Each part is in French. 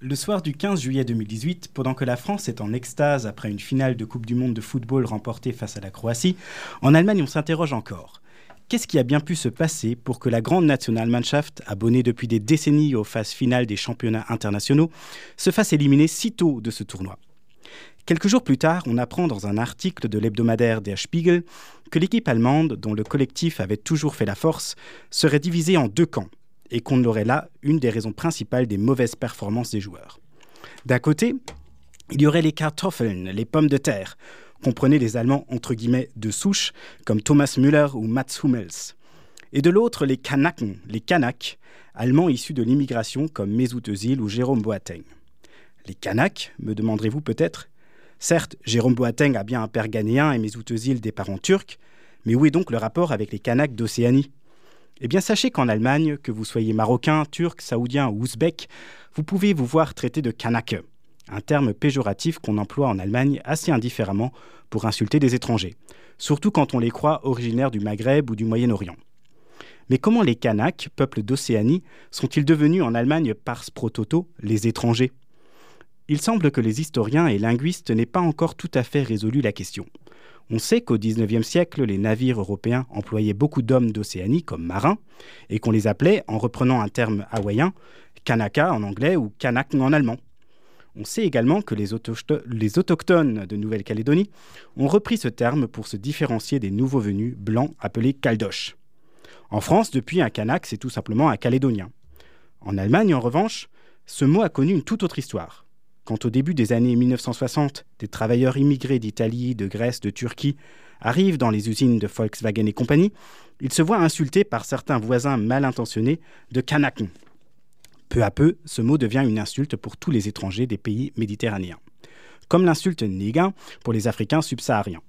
Le soir du 15 juillet 2018, pendant que la France est en extase après une finale de Coupe du Monde de football remportée face à la Croatie, en Allemagne on s'interroge encore. Qu'est-ce qui a bien pu se passer pour que la grande Nationalmannschaft, abonnée depuis des décennies aux phases finales des championnats internationaux, se fasse éliminer si tôt de ce tournoi? Quelques jours plus tard, on apprend dans un article de l'hebdomadaire Der Spiegel que l'équipe allemande, dont le collectif avait toujours fait la force, serait divisée en deux camps et qu'on aurait là une des raisons principales des mauvaises performances des joueurs. D'un côté, il y aurait les Kartoffeln, les pommes de terre, comprenaient les Allemands de souche, comme Thomas Müller ou Mats Hummels. Et de l'autre, les Kanaken, les Kanaks, Allemands issus de l'immigration comme Mesut ou Jérôme Boateng. Les Kanaks, me demanderez-vous peut-être? Certes, Jérôme Boateng a bien un père ghanéen et Mesut des parents turcs, mais où est donc le rapport avec les Kanaks d'Océanie? Eh bien, sachez qu'en Allemagne, que vous soyez marocain, turc, saoudien ou ouzbek, vous pouvez vous voir traiter de kanak, un terme péjoratif qu'on emploie en Allemagne assez indifféremment pour insulter des étrangers, surtout quand on les croit originaires du Maghreb ou du Moyen-Orient. Mais comment les Kanaks, peuple d'Océanie, sont-ils devenus en Allemagne par prototo les étrangers? Il semble que les historiens et linguistes n'aient pas encore tout à fait résolu la question. On sait qu'au XIXe siècle, les navires européens employaient beaucoup d'hommes d'Océanie comme marins et qu'on les appelait, en reprenant un terme hawaïen, Kanaka en anglais ou Kanak en allemand. On sait également que les, autochtones de Nouvelle-Calédonie ont repris ce terme pour se différencier des nouveaux venus blancs appelés Caldoches. En France, depuis, un Kanak, c'est tout simplement un Calédonien. En Allemagne, en revanche, ce mot a connu une toute autre histoire. Quand au début des années 1960, des travailleurs immigrés d'Italie, de Grèce, de Turquie arrivent dans les usines de Volkswagen et compagnie, ils se voient insultés par certains voisins mal intentionnés de Kanaken. Peu à peu, ce mot devient une insulte pour tous les étrangers des pays méditerranéens, comme l'insulte néga pour les Africains subsahariens.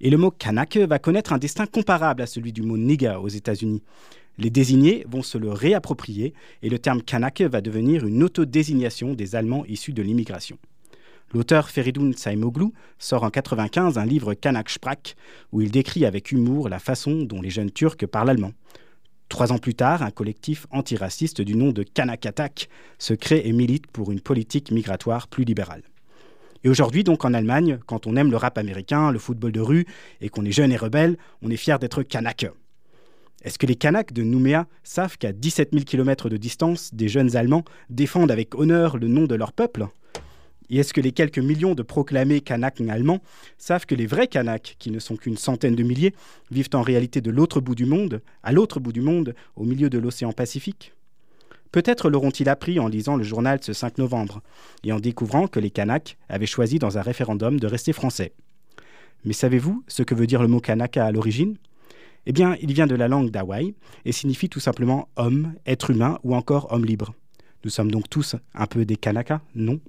Et le mot Kanak va connaître un destin comparable à celui du mot niga aux États-Unis. Les désignés vont se le réapproprier et le terme Kanak va devenir une autodésignation des Allemands issus de l'immigration. L'auteur Feridun Saimoglu sort en 95 un livre Kanak Sprach où il décrit avec humour la façon dont les jeunes Turcs parlent allemand. Trois ans plus tard, un collectif antiraciste du nom de Kanak Attack se crée et milite pour une politique migratoire plus libérale. Et aujourd'hui, donc en Allemagne, quand on aime le rap américain, le football de rue et qu'on est jeune et rebelle, on est fier d'être Kanak. Est-ce que les Kanaks de Nouméa savent qu'à 17 000 km de distance, des jeunes Allemands défendent avec honneur le nom de leur peuple? Et est-ce que les quelques millions de proclamés Kanaks allemands savent que les vrais Kanaks, qui ne sont qu'une centaine de milliers, vivent en réalité de l'autre bout du monde, à l'autre bout du monde, au milieu de l'océan Pacifique? Peut-être l'auront-ils appris en lisant le journal ce 5 novembre et en découvrant que les Kanaks avaient choisi dans un référendum de rester français. Mais savez-vous ce que veut dire le mot Kanaka à l'origine? Eh bien, il vient de la langue d'Hawaï et signifie tout simplement homme, être humain ou encore homme libre. Nous sommes donc tous un peu des Kanaka, non?